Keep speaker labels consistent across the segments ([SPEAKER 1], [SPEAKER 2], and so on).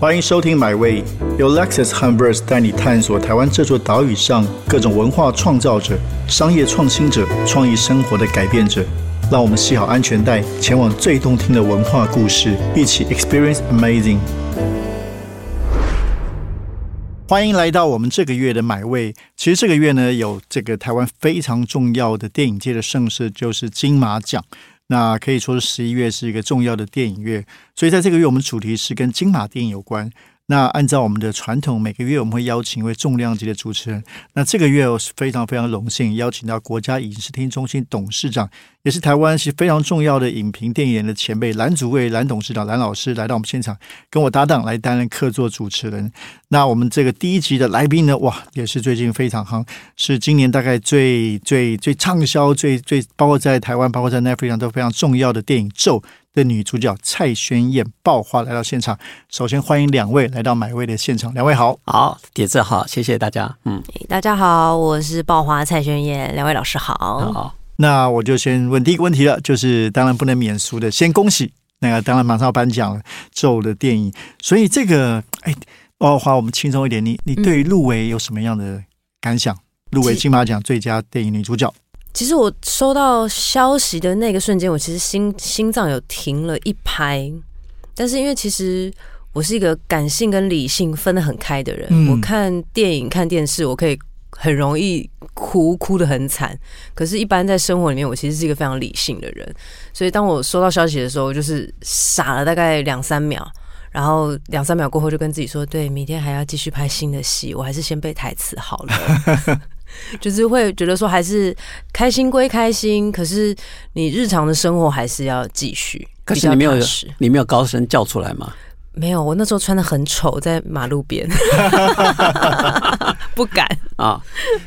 [SPEAKER 1] 欢迎收听《My Way》，由 Lexus h u m b e r s 带你探索台湾这座岛屿上各种文化创造者、商业创新者、创意生活的改变者。让我们系好安全带，前往最动听的文化故事，一起 Experience Amazing。欢迎来到我们这个月的买位。其实这个月呢，有这个台湾非常重要的电影界的盛事，就是金马奖。那可以说是十一月是一个重要的电影月，所以在这个月我们主题是跟金马电影有关。那按照我们的传统，每个月我们会邀请一位重量级的主持人。那这个月我是非常非常荣幸邀请到国家影视厅中心董事长，也是台湾是非常重要的影评电影的前辈蓝祖蔚蓝董事长蓝老师来到我们现场，跟我搭档来担任客座主持人。那我们这个第一集的来宾呢，哇，也是最近非常夯，是今年大概最最最畅销、最最包括在台湾、包括在 Netflix 上都非常重要的电影《咒》。的女主角蔡宣燕爆花来到现场，首先欢迎两位来到买位的现场，两位好，
[SPEAKER 2] 好，铁子好，谢谢大家，
[SPEAKER 3] 嗯，大家好，我是爆花蔡宣燕，两位老师好，
[SPEAKER 2] 好，
[SPEAKER 1] 那我就先问第一个问题了，就是当然不能免俗的，先恭喜那个当然马上要颁奖了，咒的电影，所以这个哎，爆花我们轻松一点，你你对入围有什么样的感想？入围金马奖最佳电影女主角。
[SPEAKER 3] 其实我收到消息的那个瞬间，我其实心心脏有停了一拍。但是因为其实我是一个感性跟理性分得很开的人，我看电影看电视，我可以很容易哭，哭得很惨。可是，一般在生活里面，我其实是一个非常理性的人。所以，当我收到消息的时候，就是傻了大概两三秒，然后两三秒过后，就跟自己说：“对，明天还要继续拍新的戏，我还是先背台词好了。”就是会觉得说，还是开心归开心，可是你日常的生活还是要继续。
[SPEAKER 2] 可是你没有，你没有高声叫出来吗？
[SPEAKER 3] 没有，我那时候穿的很丑，在马路边，不敢啊。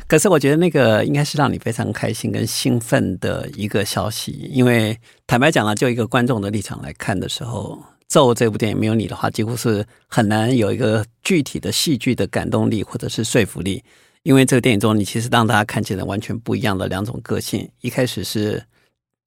[SPEAKER 2] 可是我觉得那个应该是让你非常开心跟兴奋的一个消息，因为坦白讲了，就一个观众的立场来看的时候，《咒》这部电影没有你的话，几乎是很难有一个具体的戏剧的感动力或者是说服力。因为这个电影中，你其实让大家看见了完全不一样的两种个性。一开始是，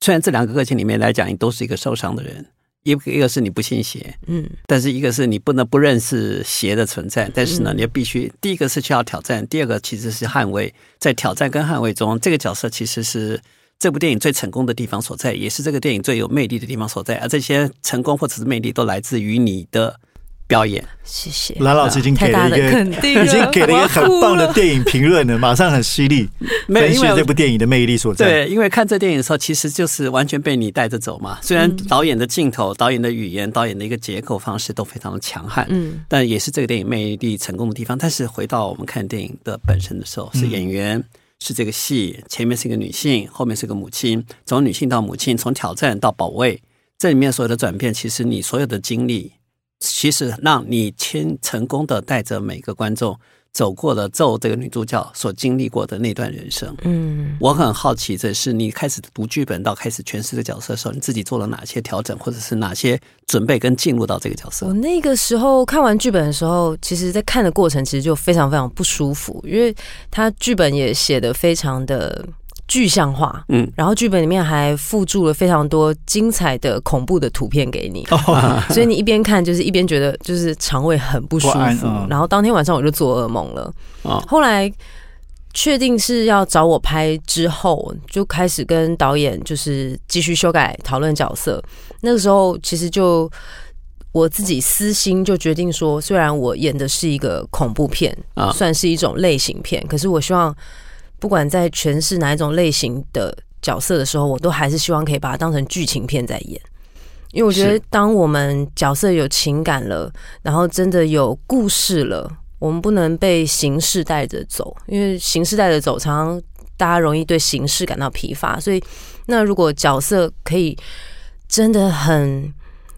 [SPEAKER 2] 虽然这两个个性里面来讲，你都是一个受伤的人，一一个是你不信邪，嗯，但是一个是你不能不认识邪的存在，但是呢，你要必须第一个是需要挑战，第二个其实是捍卫。在挑战跟捍卫中，这个角色其实是这部电影最成功的地方所在，也是这个电影最有魅力的地方所在。而这些成功或者是魅力，都来自于你的。表演，
[SPEAKER 3] 谢谢
[SPEAKER 1] 蓝老师已经给了一个，已经给了一个很棒的电影评论了，马上很犀利，分析这部电影的魅力所在。
[SPEAKER 2] 对，因为看这电影的时候，其实就是完全被你带着走嘛。虽然导演的镜头、导演的语言、导演的一个结构方式都非常的强悍，嗯，但也是这个电影魅力成功的地方。但是回到我们看电影的本身的时候，是演员，是这个戏前面是一个女性，后面是个母亲，从女性到母亲，从挑战到保卫，这里面所有的转变，其实你所有的经历。其实，让你亲成功的带着每个观众走过了咒这个女主角所经历过的那段人生。嗯，我很好奇，这是你开始读剧本到开始诠释的角色的时候，你自己做了哪些调整，或者是哪些准备跟进入到这个角色？
[SPEAKER 3] 我那个时候看完剧本的时候，其实在看的过程其实就非常非常不舒服，因为他剧本也写的非常的。具象化，嗯，然后剧本里面还附注了非常多精彩的恐怖的图片给你，所以你一边看就是一边觉得就是肠胃很不舒服，然后当天晚上我就做噩梦了。后来确定是要找我拍之后，就开始跟导演就是继续修改讨论角色。那个时候其实就我自己私心就决定说，虽然我演的是一个恐怖片，啊，算是一种类型片，可是我希望。不管在诠释哪一种类型的角色的时候，我都还是希望可以把它当成剧情片在演，因为我觉得当我们角色有情感了，然后真的有故事了，我们不能被形式带着走，因为形式带着走，常常大家容易对形式感到疲乏。所以，那如果角色可以真的很。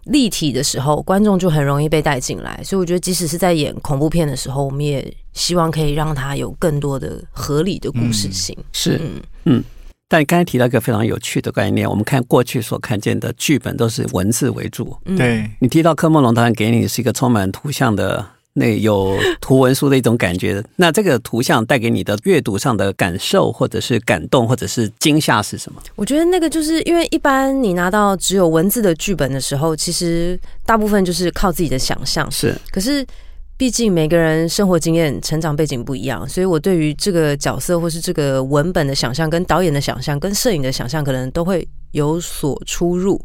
[SPEAKER 3] 立体的时候，观众就很容易被带进来，所以我觉得，即使是在演恐怖片的时候，我们也希望可以让它有更多的合理的故事性。
[SPEAKER 2] 是，嗯，但你刚才提到一个非常有趣的概念，我们看过去所看见的剧本都是文字为主。
[SPEAKER 1] 对。
[SPEAKER 2] 你提到柯梦龙当然给你是一个充满图像的那有图文书的一种感觉。那这个图像带给你的阅读上的感受，或者是感动，或者是惊吓是什么？
[SPEAKER 3] 我觉得那个就是因为一般你拿到只有文字的剧本的时候，其实大部分就是靠自己的想象。
[SPEAKER 2] 是，
[SPEAKER 3] 可是毕竟每个人生活经验、成长背景不一样，所以我对于这个角色或是这个文本的想象，跟导演的想象，跟摄影的想象，可能都会有所出入。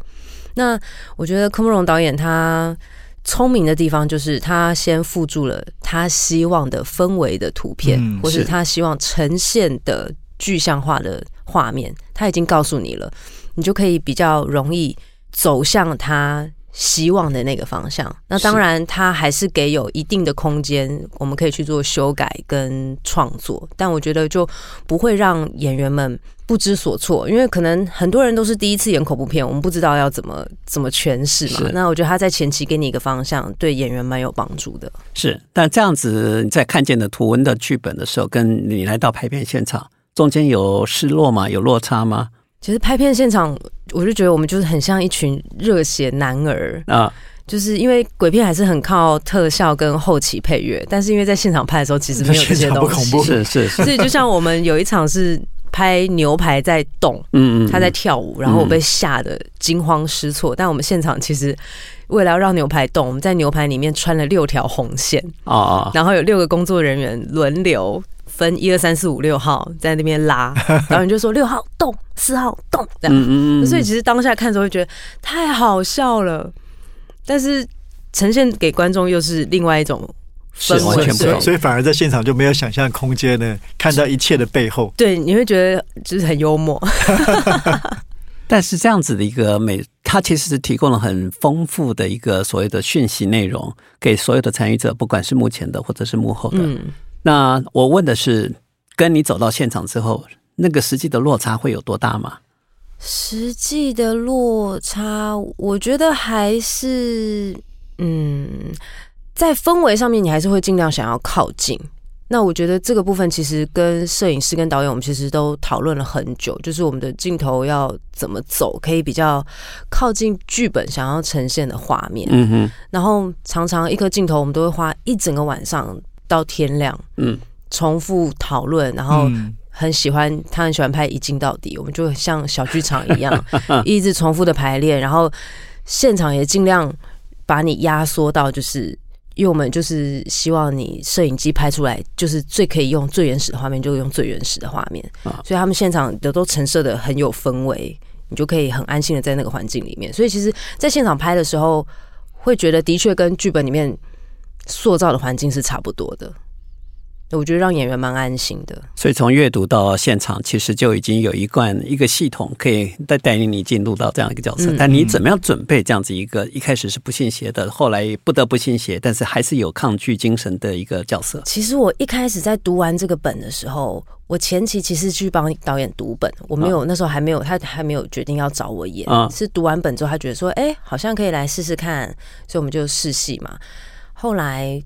[SPEAKER 3] 那我觉得柯梦荣导演他聪明的地方，就是他先附注了他希望的氛围的图片，或是他希望呈现的具象化的画面，他已经告诉你了，你就可以比较容易走向他。希望的那个方向，那当然，它还是给有一定的空间，我们可以去做修改跟创作。但我觉得就不会让演员们不知所措，因为可能很多人都是第一次演恐怖片，我们不知道要怎么怎么诠释嘛。那我觉得他在前期给你一个方向，对演员蛮有帮助的。
[SPEAKER 2] 是，但这样子你在看见的图文的剧本的时候，跟你来到拍片现场中间有失落吗？有落差吗？
[SPEAKER 3] 其实拍片现场，我就觉得我们就是很像一群热血男儿。啊，就是因为鬼片还是很靠特效跟后期配乐，但是因为在现场拍的时候，其实没有这些东
[SPEAKER 1] 西，
[SPEAKER 2] 是是是，
[SPEAKER 3] 所以就像我们有一场是拍牛排在动，嗯嗯，他在跳舞，然后我被吓得惊慌失措，但我们现场其实为了要让牛排动，我们在牛排里面穿了六条红线啊，然后有六个工作人员轮流。分一二三四五六号在那边拉，导演就说六号动，四号动，这样。所以其实当下看的时候会觉得太好笑了，但是呈现给观众又是另外一种
[SPEAKER 2] 氛围，
[SPEAKER 1] 所以反而在现场就没有想象空间呢，看到一切的背后。
[SPEAKER 3] 对，你会觉得就是很幽默。
[SPEAKER 2] 但是这样子的一个美，它其实是提供了很丰富的一个所谓的讯息内容给所有的参与者，不管是幕前的或者是幕后的。那我问的是，跟你走到现场之后，那个实际的落差会有多大吗？
[SPEAKER 3] 实际的落差，我觉得还是，嗯，在氛围上面，你还是会尽量想要靠近。那我觉得这个部分其实跟摄影师跟导演，我们其实都讨论了很久，就是我们的镜头要怎么走，可以比较靠近剧本想要呈现的画面。嗯哼。然后常常一颗镜头，我们都会花一整个晚上。到天亮，嗯，重复讨论，然后很喜欢他很喜欢拍一镜到底，我们就像小剧场一样，一直重复的排练，然后现场也尽量把你压缩到，就是因为我们就是希望你摄影机拍出来就是最可以用最原始的画面，就用最原始的画面，所以他们现场的都陈设的很有氛围，你就可以很安心的在那个环境里面，所以其实，在现场拍的时候，会觉得的确跟剧本里面。塑造的环境是差不多的，我觉得让演员蛮安心的。
[SPEAKER 2] 所以从阅读到现场，其实就已经有一贯一个系统，可以带带领你进入到这样一个角色。但你怎么样准备这样子一个一开始是不信邪的，后来不得不信邪，但是还是有抗拒精神的一个角色？
[SPEAKER 3] 其实我一开始在读完这个本的时候，我前期其实去帮导演读本，我没有那时候还没有他还没有决定要找我演，是读完本之后，他觉得说，哎，好像可以来试试看，所以我们就试戏嘛。后来，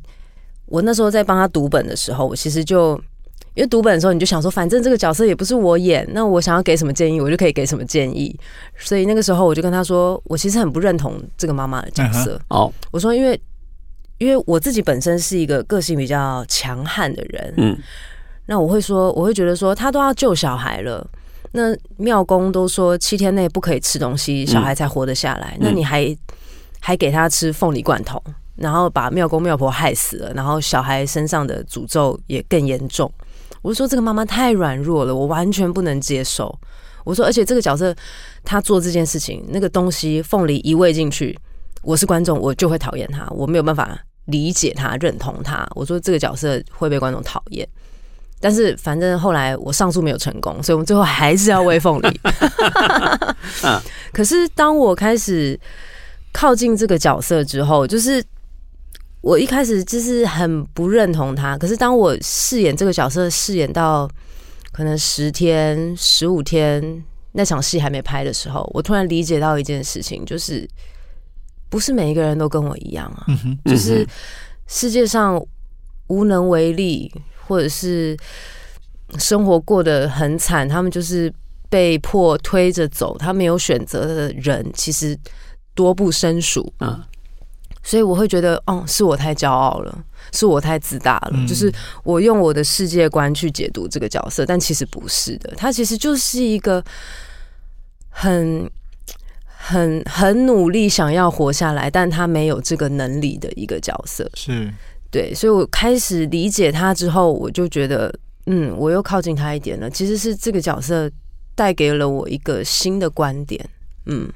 [SPEAKER 3] 我那时候在帮他读本的时候，我其实就因为读本的时候，你就想说，反正这个角色也不是我演，那我想要给什么建议，我就可以给什么建议。所以那个时候，我就跟他说，我其实很不认同这个妈妈的角色。哦，我说，因为因为我自己本身是一个个性比较强悍的人，嗯，那我会说，我会觉得说，他都要救小孩了，那庙公都说七天内不可以吃东西，小孩才活得下来，那你还还给他吃凤梨罐头。然后把庙公庙婆害死了，然后小孩身上的诅咒也更严重。我说这个妈妈太软弱了，我完全不能接受。我说，而且这个角色他做这件事情，那个东西凤梨一喂进去，我是观众，我就会讨厌他，我没有办法理解他、认同他。我说这个角色会被观众讨厌，但是反正后来我上诉没有成功，所以我们最后还是要喂凤梨。可是当我开始靠近这个角色之后，就是。我一开始就是很不认同他，可是当我饰演这个角色，饰演到可能十天、十五天那场戏还没拍的时候，我突然理解到一件事情，就是不是每一个人都跟我一样啊，就是世界上无能为力，或者是生活过得很惨，他们就是被迫推着走，他没有选择的人，其实多不胜数。啊。所以我会觉得，哦，是我太骄傲了，是我太自大了，就是我用我的世界观去解读这个角色，但其实不是的，他其实就是一个很、很、很努力想要活下来，但他没有这个能力的一个角色。
[SPEAKER 1] 是
[SPEAKER 3] 对，所以我开始理解他之后，我就觉得，嗯，我又靠近他一点了。其实是这个角色带给了我一个新的观点，嗯。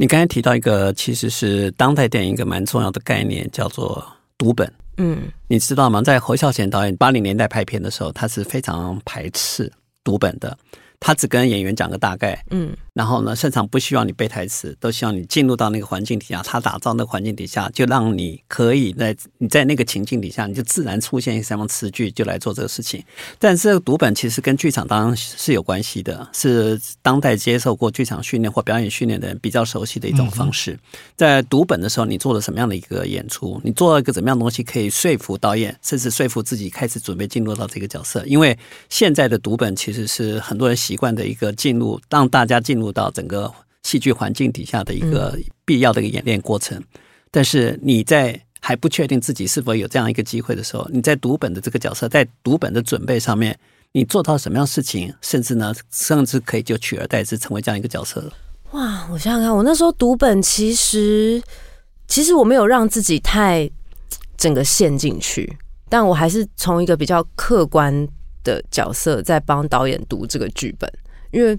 [SPEAKER 2] 你刚才提到一个，其实是当代电影一个蛮重要的概念，叫做读本。嗯，你知道吗？在侯孝贤导演八零年代拍片的时候，他是非常排斥读本的。他只跟演员讲个大概，嗯，然后呢，现场不希望你背台词，都希望你进入到那个环境底下，他打造那个环境底下，就让你可以在你在那个情境底下，你就自然出现什么词句，就来做这个事情。但这个读本其实跟剧场当然是有关系的，是当代接受过剧场训练或表演训练的人比较熟悉的一种方式。在读本的时候，你做了什么样的一个演出？你做了一个怎么样的东西可以说服导演，甚至说服自己开始准备进入到这个角色？因为现在的读本其实是很多人。习惯的一个进入，让大家进入到整个戏剧环境底下的一个必要的一个演练过程。但是你在还不确定自己是否有这样一个机会的时候，你在读本的这个角色，在读本的准备上面，你做到什么样事情，甚至呢，甚至可以就取而代之成为这样一个角色了。
[SPEAKER 3] 哇！我想想看，我那时候读本，其实其实我没有让自己太整个陷进去，但我还是从一个比较客观。的角色在帮导演读这个剧本，因为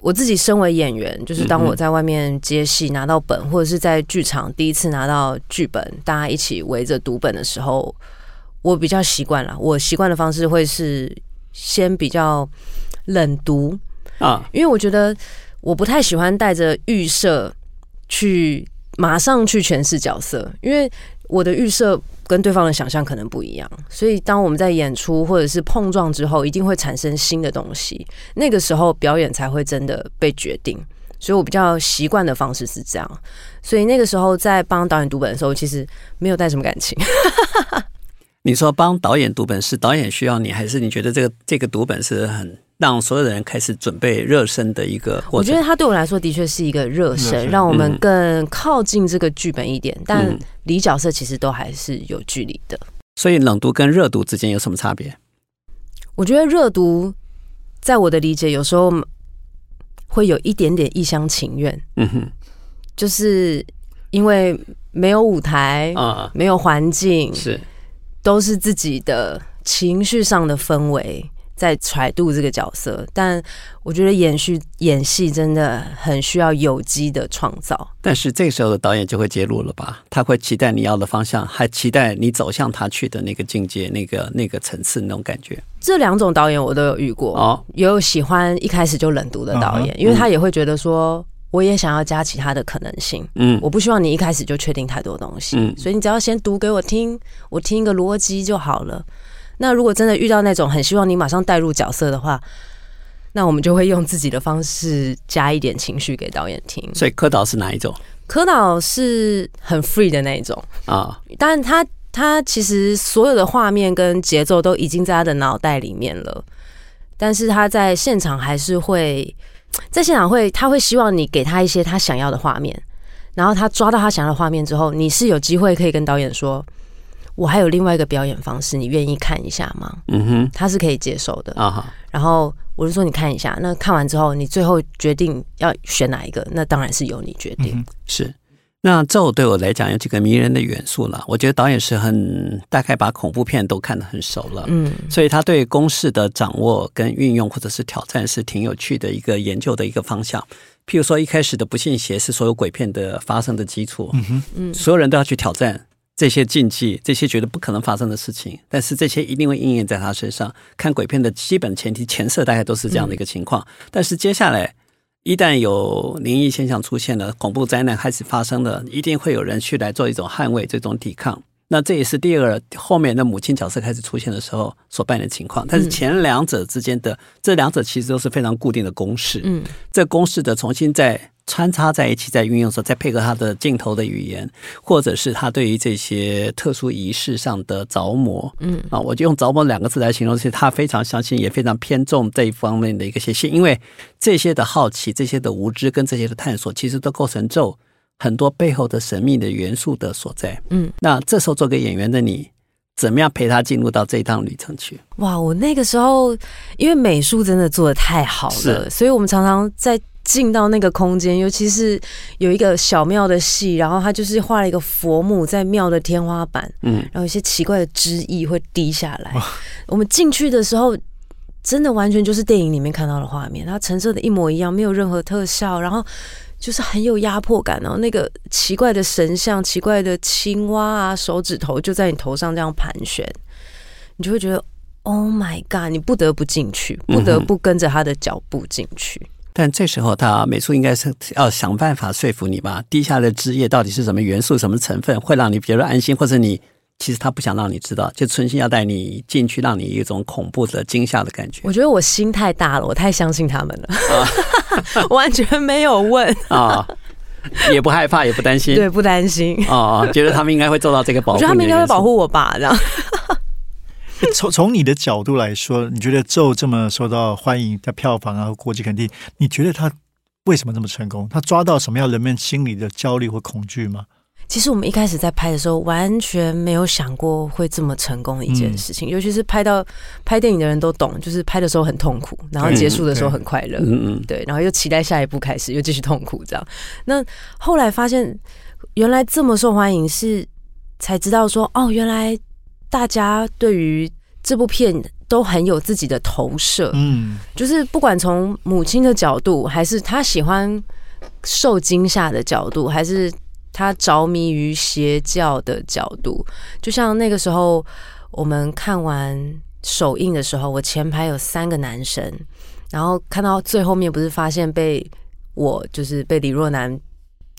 [SPEAKER 3] 我自己身为演员，就是当我在外面接戏拿到本，或者是在剧场第一次拿到剧本，大家一起围着读本的时候，我比较习惯了。我习惯的方式会是先比较冷读啊，因为我觉得我不太喜欢带着预设去马上去诠释角色，因为我的预设。跟对方的想象可能不一样，所以当我们在演出或者是碰撞之后，一定会产生新的东西。那个时候表演才会真的被决定。所以我比较习惯的方式是这样。所以那个时候在帮导演读本的时候，其实没有带什么感情。
[SPEAKER 2] 你说帮导演读本是导演需要你，还是你觉得这个这个读本是很？让所有的人开始准备热身的一个，
[SPEAKER 3] 我觉得他对我来说的确是一个热身，让我们更靠近这个剧本一点。但离角色其实都还是有距离的。
[SPEAKER 2] 所以冷读跟热读之间有什么差别？
[SPEAKER 3] 我觉得热读，在我的理解，有时候会有一点点一厢情愿。嗯哼，就是因为没有舞台啊，没有环境，
[SPEAKER 2] 是
[SPEAKER 3] 都是自己的情绪上的氛围。在揣度这个角色，但我觉得演戏演戏真的很需要有机的创造。
[SPEAKER 2] 但是这个时候的导演就会介入了吧？他会期待你要的方向，还期待你走向他去的那个境界、那个那个层次那种感觉。
[SPEAKER 3] 这两种导演我都有遇过哦，有喜欢一开始就冷读的导演，因为他也会觉得说，我也想要加其他的可能性。嗯，我不希望你一开始就确定太多东西，嗯，所以你只要先读给我听，我听一个逻辑就好了。那如果真的遇到那种很希望你马上带入角色的话，那我们就会用自己的方式加一点情绪给导演听。
[SPEAKER 2] 所以柯导是哪一种？
[SPEAKER 3] 柯导是很 free 的那一种啊，当然他他其实所有的画面跟节奏都已经在他的脑袋里面了，但是他在现场还是会在现场会他会希望你给他一些他想要的画面，然后他抓到他想要的画面之后，你是有机会可以跟导演说。我还有另外一个表演方式，你愿意看一下吗？嗯哼，他是可以接受的啊。然后我就说你看一下，那看完之后，你最后决定要选哪一个，那当然是由你决定。
[SPEAKER 2] 是，那咒对我来讲有几个迷人的元素了。我觉得导演是很大概把恐怖片都看得很熟了，嗯，所以他对公式的掌握跟运用或者是挑战是挺有趣的一个研究的一个方向。譬如说一开始的不信邪是所有鬼片的发生的基础，嗯哼，嗯，所有人都要去挑战。这些禁忌，这些觉得不可能发生的事情，但是这些一定会应验在他身上。看鬼片的基本前提前设大概都是这样的一个情况，但是接下来一旦有灵异现象出现了，恐怖灾难开始发生了，一定会有人去来做一种捍卫、这种抵抗。那这也是第二后面的母亲角色开始出现的时候所扮演的情况。但是前两者之间的这两者其实都是非常固定的公式。嗯，这公式的重新在。穿插在一起，在运用的时候，再配合他的镜头的语言，或者是他对于这些特殊仪式上的着魔，嗯啊，我就用着魔两个字来形容，是他非常相信，也非常偏重这一方面的一个写信，因为这些的好奇、这些的无知跟这些的探索，其实都构成咒很多背后的神秘的元素的所在。嗯，那这时候做个演员的你，怎么样陪他进入到这一趟旅程去？
[SPEAKER 3] 哇，我那个时候因为美术真的做的太好了，所以我们常常在进到那个空间，尤其是有一个小庙的戏，然后他就是画了一个佛母在庙的天花板，嗯，然后一些奇怪的枝翼会滴下来。我们进去的时候。真的完全就是电影里面看到的画面，它陈设的一模一样，没有任何特效，然后就是很有压迫感。然后那个奇怪的神像、奇怪的青蛙啊，手指头就在你头上这样盘旋，你就会觉得 Oh my God！你不得不进去，不得不跟着他的脚步进去。
[SPEAKER 2] 但这时候，他美术应该是要想办法说服你吧？地下的枝叶到底是什么元素、什么成分，会让你觉得安心，或者你？其实他不想让你知道，就存心要带你进去，让你一种恐怖的惊吓的感觉。
[SPEAKER 3] 我觉得我心太大了，我太相信他们了，完全没有问 啊，
[SPEAKER 2] 也不害怕，也不担心，
[SPEAKER 3] 对，不担心
[SPEAKER 2] 啊，觉得他们应该会做到这个保护。我
[SPEAKER 3] 觉得他们应该会保护我吧，这样。
[SPEAKER 1] 从从你的角度来说，你觉得咒这么受到欢迎，在票房啊、国际肯定，你觉得他为什么这么成功？他抓到什么样人们心里的焦虑或恐惧吗？
[SPEAKER 3] 其实我们一开始在拍的时候，完全没有想过会这么成功的一件事情。尤其是拍到拍电影的人都懂，就是拍的时候很痛苦，然后结束的时候很快乐。嗯嗯，对，然后又期待下一步开始，又继续痛苦这样。那后来发现，原来这么受欢迎，是才知道说，哦，原来大家对于这部片都很有自己的投射。嗯，就是不管从母亲的角度，还是他喜欢受惊吓的角度，还是。他着迷于邪教的角度，就像那个时候我们看完首映的时候，我前排有三个男生，然后看到最后面不是发现被我就是被李若男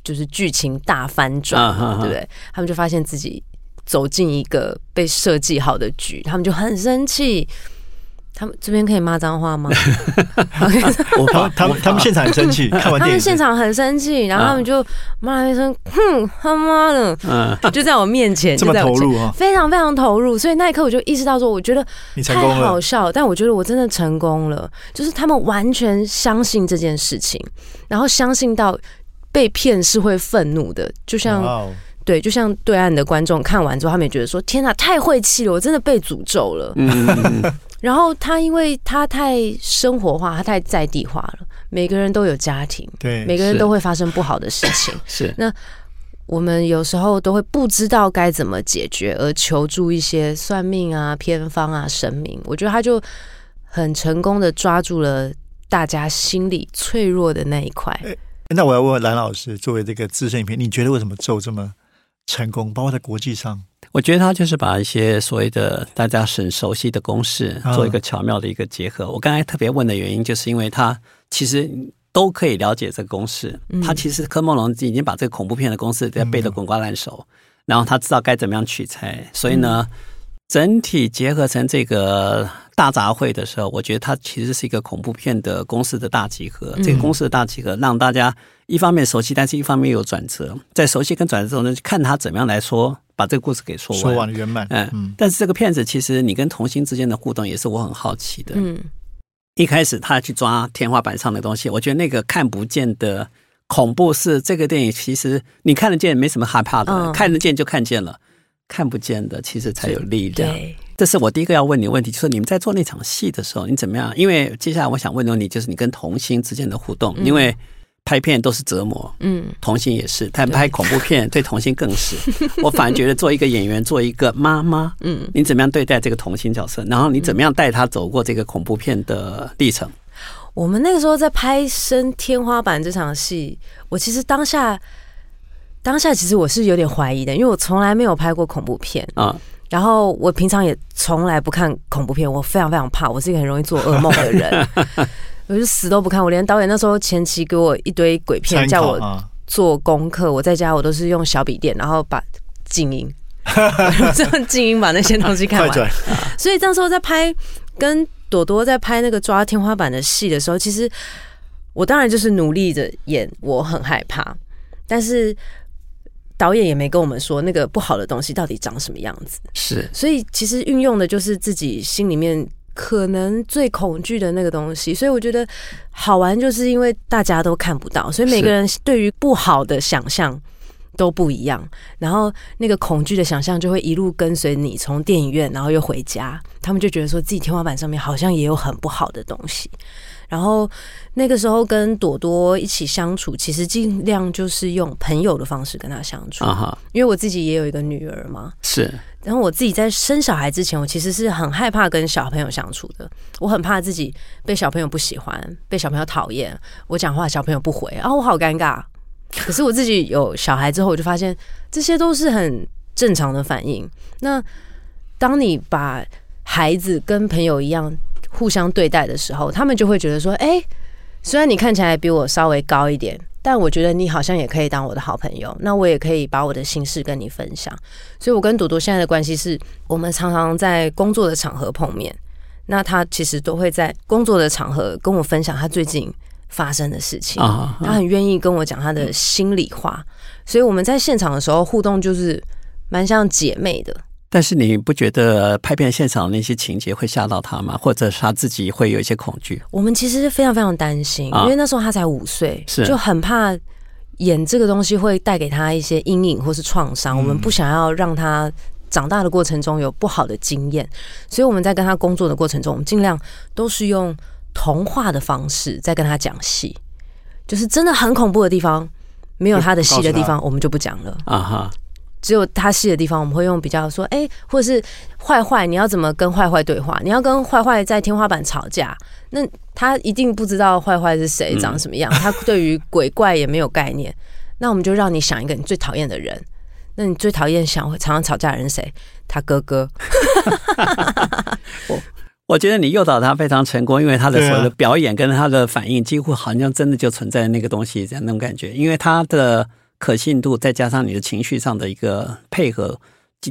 [SPEAKER 3] 就是剧情大翻转，对不对？他们就发现自己走进一个被设计好的局，他们就很生气。他们这边可以骂脏话吗？
[SPEAKER 1] 我他他们他们现场很生气，看完电影，他
[SPEAKER 3] 们现场很生气，然后他们就骂了一声“哼他妈的”，嗯，就在我面前，
[SPEAKER 1] 这么投入
[SPEAKER 3] 啊，非常非常投入。所以那一刻我就意识到说，我觉得太好笑，但我觉得我真的成功了，就是他们完全相信这件事情，然后相信到被骗是会愤怒的，就像对，就像对岸的观众看完之后，他们也觉得说：“天哪，太晦气了，我真的被诅咒了。”然后他因为他太生活化，他太在地化了。每个人都有家庭，
[SPEAKER 1] 对，
[SPEAKER 3] 每个人都会发生不好的事情。
[SPEAKER 2] 是
[SPEAKER 3] 那我们有时候都会不知道该怎么解决，而求助一些算命啊、偏方啊、神明。我觉得他就很成功的抓住了大家心里脆弱的那一块。
[SPEAKER 1] 那我要问问蓝老师，作为这个资深影片，你觉得为什么咒这么成功？包括在国际上？
[SPEAKER 2] 我觉得他就是把一些所谓的大家很熟悉的公式做一个巧妙的一个结合。我刚才特别问的原因，就是因为他其实都可以了解这个公式。他其实柯梦龙已经把这个恐怖片的公式在背得滚瓜烂熟，然后他知道该怎么样取材。所以呢，整体结合成这个大杂烩的时候，我觉得它其实是一个恐怖片的公式的大集合。这个公式的大集合让大家一方面熟悉，但是一方面有转折。在熟悉跟转折中呢，看他怎么样来说。把这个故事给说完，
[SPEAKER 1] 说完圆满。
[SPEAKER 2] 嗯，但是这个片子其实你跟童星之间的互动也是我很好奇的。嗯，一开始他去抓天花板上的东西，我觉得那个看不见的恐怖是这个电影其实你看得见没什么害怕的，看得见就看见了，看不见的其实才有力量。这是我第一个要问你的问题，就是你们在做那场戏的时候，你怎么样？因为接下来我想问的问题就是你跟童星之间的互动，因为。拍片都是折磨，嗯，童星也是，但拍恐怖片 对童星更是。我反而觉得做一个演员，做一个妈妈，嗯，你怎么样对待这个童星角色？然后你怎么样带他走过这个恐怖片的历程？
[SPEAKER 3] 我们那个时候在拍升天花板这场戏，我其实当下当下其实我是有点怀疑的，因为我从来没有拍过恐怖片啊。然后我平常也从来不看恐怖片，我非常非常怕，我是一个很容易做噩梦的人。我就死都不看，我连导演那时候前期给我一堆鬼片，叫我做功课。我在家我都是用小笔电，然后把静音，这 样 静音把那些东西看完。所以那时候在拍跟朵朵在拍那个抓天花板的戏的时候，其实我当然就是努力的演，我很害怕，但是导演也没跟我们说那个不好的东西到底长什么样子。
[SPEAKER 2] 是，
[SPEAKER 3] 所以其实运用的就是自己心里面。可能最恐惧的那个东西。所以我觉得好玩，就是因为大家都看不到，所以每个人对于不好的想象都不一样。然后那个恐惧的想象就会一路跟随你，从电影院，然后又回家，他们就觉得说自己天花板上面好像也有很不好的东西。然后那个时候跟朵朵一起相处，其实尽量就是用朋友的方式跟她相处。因为我自己也有一个女儿嘛。
[SPEAKER 2] 是。
[SPEAKER 3] 然后我自己在生小孩之前，我其实是很害怕跟小朋友相处的。我很怕自己被小朋友不喜欢，被小朋友讨厌。我讲话小朋友不回，啊，我好尴尬。可是我自己有小孩之后，我就发现这些都是很正常的反应。那当你把孩子跟朋友一样。互相对待的时候，他们就会觉得说：“哎，虽然你看起来比我稍微高一点，但我觉得你好像也可以当我的好朋友。那我也可以把我的心事跟你分享。所以，我跟朵朵现在的关系是，我们常常在工作的场合碰面。那他其实都会在工作的场合跟我分享他最近发生的事情。他很愿意跟我讲他的心里话。所以，我们在现场的时候互动就是蛮像姐妹的。”
[SPEAKER 2] 但是你不觉得拍片现场那些情节会吓到他吗？或者他自己会有一些恐惧？
[SPEAKER 3] 我们其实非常非常担心，因为那时候他才五岁，就很怕演这个东西会带给他一些阴影或是创伤。我们不想要让他长大的过程中有不好的经验，所以我们在跟他工作的过程中，我们尽量都是用童话的方式在跟他讲戏，就是真的很恐怖的地方，没有他的戏的地方，我们就不讲了啊哈。只有他戏的地方，我们会用比较说，哎，或者是坏坏，你要怎么跟坏坏对话？你要跟坏坏在天花板吵架，那他一定不知道坏坏是谁，长什么样。他对于鬼怪也没有概念。那我们就让你想一个你最讨厌的人。那你最讨厌想常常吵架的人谁？他哥哥。
[SPEAKER 2] 我我觉得你诱导他非常成功，因为他的所有的表演跟他的反应，几乎好像真的就存在那个东西这样那种感觉，因为他的。可信度再加上你的情绪上的一个配合，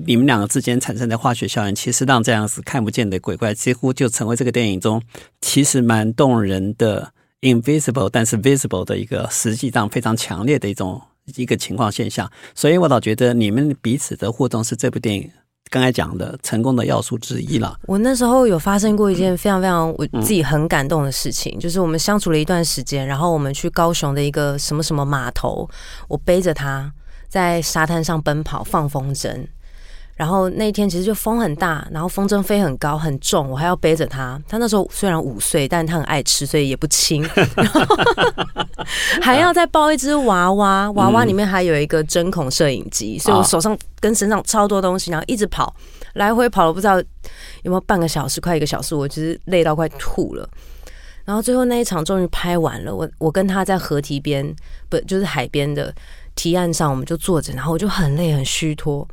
[SPEAKER 2] 你们两个之间产生的化学效应，其实让这样子看不见的鬼怪几乎就成为这个电影中其实蛮动人的 invisible 但是 visible 的一个实际上非常强烈的一种一个情况现象。所以我老觉得你们彼此的互动是这部电影。刚才讲的成功的要素之一了。
[SPEAKER 3] 我那时候有发生过一件非常非常我自己很感动的事情，就是我们相处了一段时间，然后我们去高雄的一个什么什么码头，我背着他在沙滩上奔跑放风筝。然后那天其实就风很大，然后风筝飞很高很重，我还要背着他。他那时候虽然五岁，但他很爱吃，所以也不轻。还要再抱一只娃娃，娃娃里面还有一个针孔摄影机，所以我手上跟身上超多东西，然后一直跑，来回跑了不知道有没有半个小时，快一个小时，我其实累到快吐了。然后最后那一场终于拍完了，我我跟他在河堤边，不就是海边的堤岸上，我们就坐着，然后我就很累很虚脱。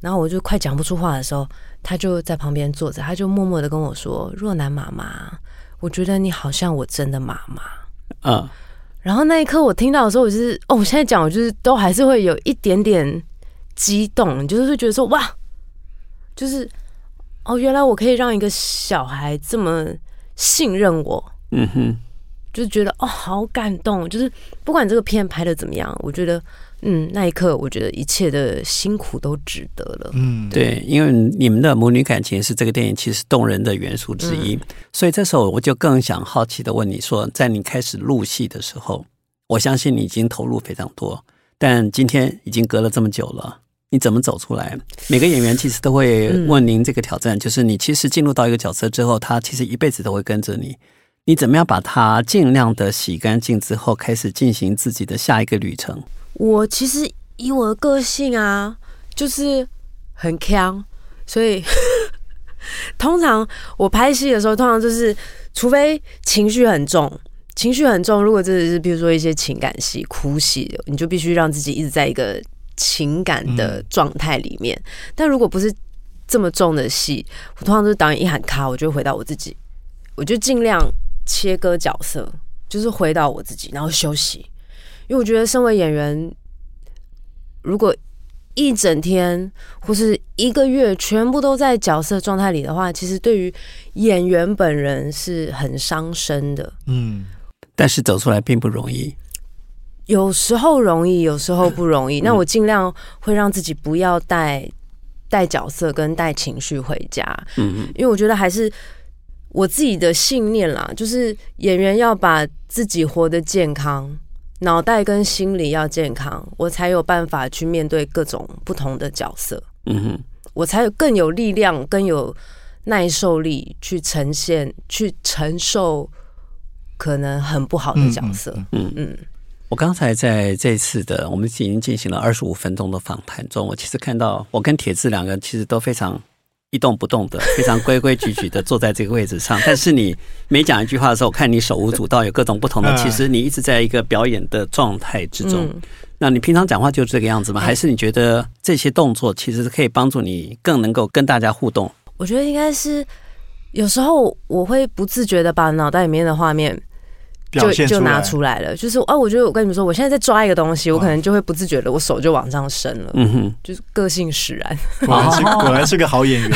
[SPEAKER 3] 然后我就快讲不出话的时候，他就在旁边坐着，他就默默的跟我说：“若男妈妈，我觉得你好像我真的妈妈。”嗯，然后那一刻我听到的时候，我就是哦，我现在讲，我就是都还是会有一点点激动，就是会觉得说哇，就是哦，原来我可以让一个小孩这么信任我。嗯哼，就是觉得哦，好感动，就是不管这个片拍的怎么样，我觉得。嗯，那一刻我觉得一切的辛苦都值得了。
[SPEAKER 2] 嗯，对，因为你们的母女感情是这个电影其实动人的元素之一，所以这时候我就更想好奇的问你说，在你开始录戏的时候，我相信你已经投入非常多，但今天已经隔了这么久了，你怎么走出来？每个演员其实都会问您这个挑战，就是你其实进入到一个角色之后，他其实一辈子都会跟着你，你怎么样把它尽量的洗干净之后，开始进行自己的下一个旅程？
[SPEAKER 3] 我其实以我的个性啊，就是很强，所以 通常我拍戏的时候，通常就是除非情绪很重，情绪很重。如果真的是比如说一些情感戏、哭戏，你就必须让自己一直在一个情感的状态里面。但如果不是这么重的戏，我通常都是导演一喊卡，我就回到我自己，我就尽量切割角色，就是回到我自己，然后休息。因为我觉得，身为演员，如果一整天或是一个月全部都在角色状态里的话，其实对于演员本人是很伤身的。嗯，
[SPEAKER 2] 但是走出来并不容易，
[SPEAKER 3] 有时候容易，有时候不容易。那我尽量会让自己不要带带角色跟带情绪回家。嗯，因为我觉得还是我自己的信念啦，就是演员要把自己活得健康，脑袋跟心理要健康，我才有办法去面对各种不同的角色。嗯哼，我才有更有力量，更有耐受力去呈现，去承受可能很不好的角色。嗯嗯。
[SPEAKER 2] 我刚才在这次的我们已经进行了二十五分钟的访谈中，我其实看到我跟铁志两个人其实都非常一动不动的，非常规规矩矩的坐在这个位置上。但是你每讲一句话的时候，我看你手舞足蹈，有各种不同的。其实你一直在一个表演的状态之中。那你平常讲话就是这个样子吗？还是你觉得这些动作其实可以帮助你更能够跟大家互动？
[SPEAKER 3] 我觉得应该是有时候我会不自觉的把脑袋里面的画面。就就拿出来了，就是哦，我觉得我跟你们说，我现在在抓一个东西，我可能就会不自觉的，我手就往上伸了，嗯哼，就是个性使然，
[SPEAKER 1] 果然是 果然是个好演员，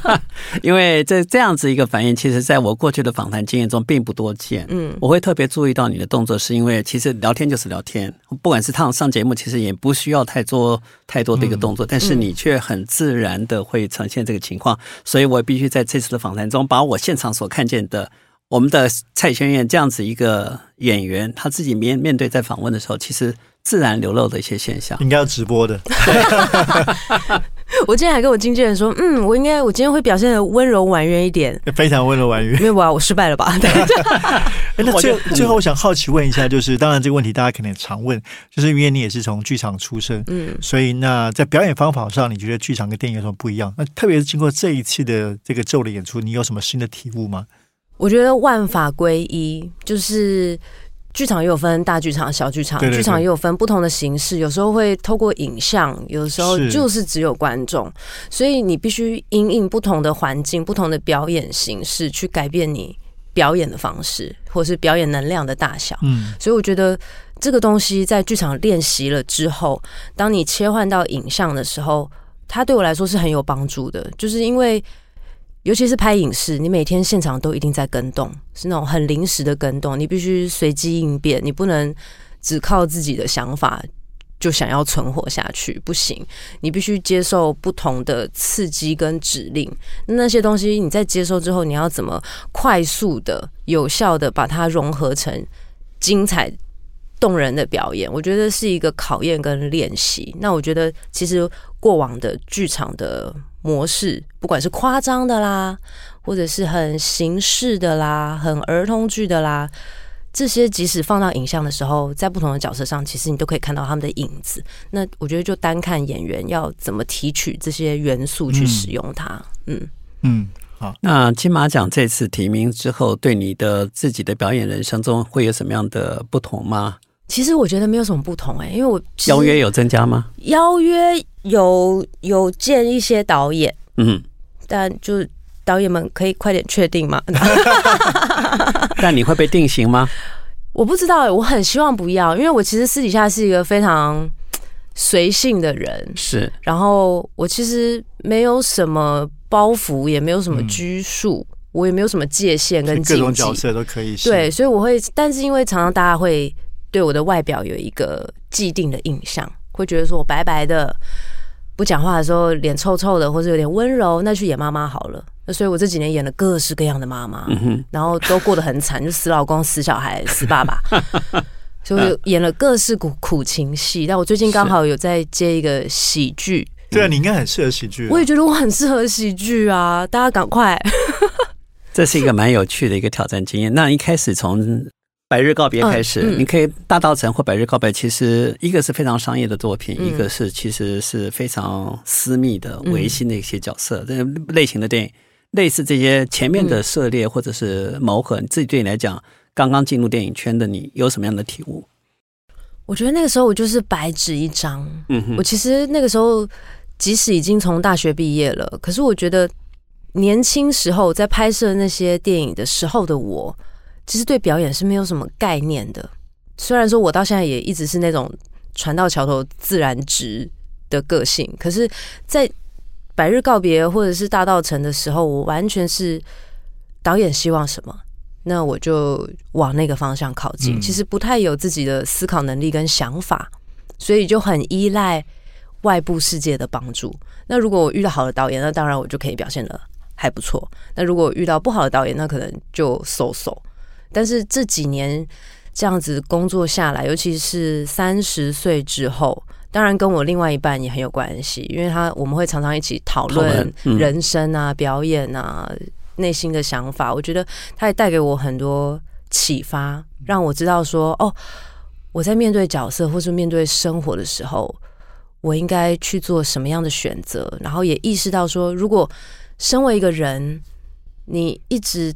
[SPEAKER 2] 因为这这样子一个反应，其实在我过去的访谈经验中并不多见，嗯，我会特别注意到你的动作，是因为其实聊天就是聊天，不管是上上节目，其实也不需要太多太多的一个动作，但是你却很自然的会呈现这个情况，所以我必须在这次的访谈中，把我现场所看见的。我们的蔡轩燕这样子一个演员，他自己面面对在访问的时候，其实自然流露的一些现象，
[SPEAKER 1] 应该要直播的。
[SPEAKER 3] 我今天还跟我经纪人说，嗯，我应该我今天会表现的温柔婉约一点，
[SPEAKER 1] 非常温柔婉约。
[SPEAKER 3] 没有啊，我失败了吧？对。
[SPEAKER 1] 那最最后，我想好奇问一下，就是当然这个问题大家可能常问，就是因为你也是从剧场出身，嗯，所以那在表演方法上，你觉得剧场跟电影有什么不一样？那特别是经过这一次的这个咒的演出，你有什么新的体悟吗？
[SPEAKER 3] 我觉得万法归一，就是剧场也有分大剧场、小剧场，剧场也有分不同的形式。有时候会透过影像，有时候就是只有观众，所以你必须因应不同的环境、不同的表演形式去改变你表演的方式，或是表演能量的大小。嗯，所以我觉得这个东西在剧场练习了之后，当你切换到影像的时候，它对我来说是很有帮助的，就是因为。尤其是拍影视，你每天现场都一定在跟动，是那种很临时的跟动，你必须随机应变，你不能只靠自己的想法就想要存活下去，不行，你必须接受不同的刺激跟指令。那些东西你在接受之后，你要怎么快速的、有效的把它融合成精彩动人的表演？我觉得是一个考验跟练习。那我觉得其实过往的剧场的。模式，不管是夸张的啦，或者是很形式的啦，很儿童剧的啦，这些即使放到影像的时候，在不同的角色上，其实你都可以看到他们的影子。那我觉得，就单看演员要怎么提取这些元素去使用它。嗯
[SPEAKER 2] 嗯，好。那金马奖这次提名之后，对你的自己的表演人生中会有什么样的不同吗？
[SPEAKER 3] 其实我觉得没有什么不同哎，因为我
[SPEAKER 2] 邀约有增加吗？
[SPEAKER 3] 邀约有有见一些导演，嗯，但就导演们可以快点确定吗？
[SPEAKER 2] 但你会被定型吗？
[SPEAKER 3] 我不知道，我很希望不要，因为我其实私底下是一个非常随性的人，
[SPEAKER 2] 是。
[SPEAKER 3] 然后我其实没有什么包袱，也没有什么拘束，我也没有什么界限跟
[SPEAKER 1] 各种角色都可以。
[SPEAKER 3] 对，所以我会，但是因为常常大家会。对我的外表有一个既定的印象，会觉得说我白白的，不讲话的时候脸臭臭的，或者有点温柔，那去演妈妈好了。那所以我这几年演了各式各样的妈妈，然后都过得很惨，就死老公、死小孩、死爸爸，所以演了各式苦苦情戏。但我最近刚好有在接一个喜剧，
[SPEAKER 1] 对啊，你应该很适合喜剧。
[SPEAKER 3] 我也觉得我很适合喜剧啊，大家赶快。
[SPEAKER 2] 这是一个蛮有趣的一个挑战经验。那一开始从。百日告别开始，你可以大道城或百日告别，其实一个是非常商业的作品，一个是其实是非常私密的、维系的一些角色。这类型的电影，类似这些前面的涉猎或者是谋合，你自己对你来讲，刚刚进入电影圈的你有什么样的体悟？
[SPEAKER 3] 我觉得那个时候我就是白纸一张。嗯我其实那个时候即使已经从大学毕业了，可是我觉得年轻时候在拍摄那些电影的时候的我。其实对表演是没有什么概念的，虽然说我到现在也一直是那种船到桥头自然直的个性，可是，在百日告别或者是大道城的时候，我完全是导演希望什么，那我就往那个方向靠近。其实不太有自己的思考能力跟想法，所以就很依赖外部世界的帮助。那如果我遇到好的导演，那当然我就可以表现的还不错。那如果遇到不好的导演，那可能就收手。但是这几年这样子工作下来，尤其是三十岁之后，当然跟我另外一半也很有关系，因为他我们会常常一起讨论人生啊、表演啊、内心的想法。我觉得他也带给我很多启发，让我知道说，哦，我在面对角色或是面对生活的时候，我应该去做什么样的选择。然后也意识到说，如果身为一个人，你一直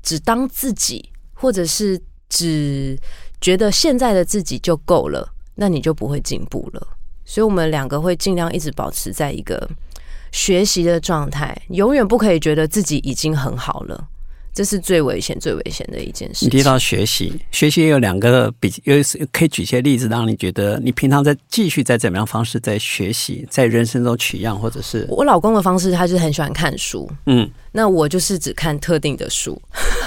[SPEAKER 3] 只当自己。或者是只觉得现在的自己就够了，那你就不会进步了。所以，我们两个会尽量一直保持在一个学习的状态，永远不可以觉得自己已经很好了。这是最危险、最危险的一件事。
[SPEAKER 2] 你提到学习，学习也有两个比，有可以举些例子，让你觉得你平常在继续在怎么样方式在学习，在人生中取样，或者是
[SPEAKER 3] 我老公的方式，他就是很喜欢看书。嗯，那我就是只看特定的书，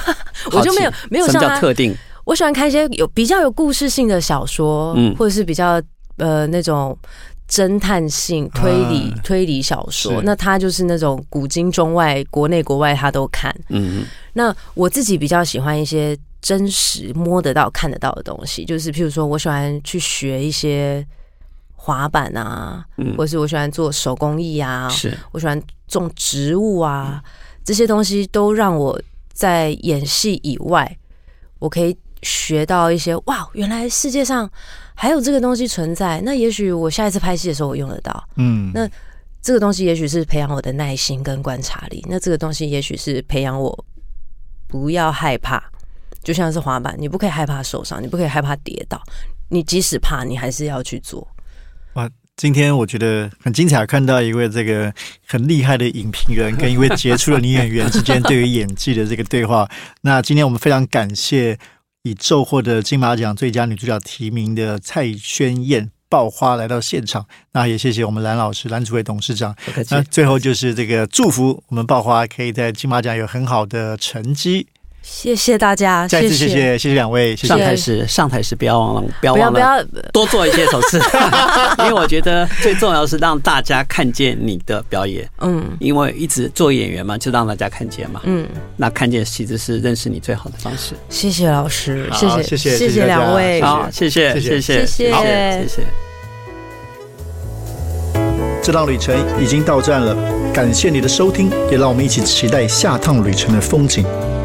[SPEAKER 3] 我就没有没有
[SPEAKER 2] 什么叫特定。
[SPEAKER 3] 我喜欢看一些有比较有故事性的小说，嗯，或者是比较呃那种。侦探性推理推理小说，那他就是那种古今中外国内国外他都看。嗯，那我自己比较喜欢一些真实摸得到看得到的东西，就是譬如说我喜欢去学一些滑板啊，或是我喜欢做手工艺啊，
[SPEAKER 2] 是。
[SPEAKER 3] 我喜欢种植物啊，这些东西都让我在演戏以外，我可以学到一些哇，原来世界上。还有这个东西存在，那也许我下一次拍戏的时候我用得到。嗯，那这个东西也许是培养我的耐心跟观察力。那这个东西也许是培养我不要害怕，就像是滑板，你不可以害怕受伤，你不可以害怕跌倒，你即使怕，你还是要去做。
[SPEAKER 1] 哇，今天我觉得很精彩，看到一位这个很厉害的影评人跟一位杰出的女演员之间对于演技的这个对话。那今天我们非常感谢。以骤获得金马奖最佳女主角提名的蔡宣燕爆花来到现场，那也谢谢我们蓝老师、蓝主委董事长。那最后就是这个祝福我们爆花可以在金马奖有很好的成绩。
[SPEAKER 3] 谢谢大家，
[SPEAKER 1] 再次谢谢谢谢两位。
[SPEAKER 2] 上台时上台时不要忘了，不要忘了多做一些手势，因为我觉得最重要是让大家看见你的表演。嗯，因为一直做演员嘛，就让大家看见嘛。嗯，那看见其实是认识你最好的方式。
[SPEAKER 3] 谢谢老师，谢谢
[SPEAKER 1] 谢谢
[SPEAKER 3] 谢谢两位，
[SPEAKER 2] 好，谢谢谢谢
[SPEAKER 3] 谢
[SPEAKER 2] 谢谢谢。
[SPEAKER 1] 这趟旅程已经到站了，感谢你的收听，也让我们一起期待下趟旅程的风景。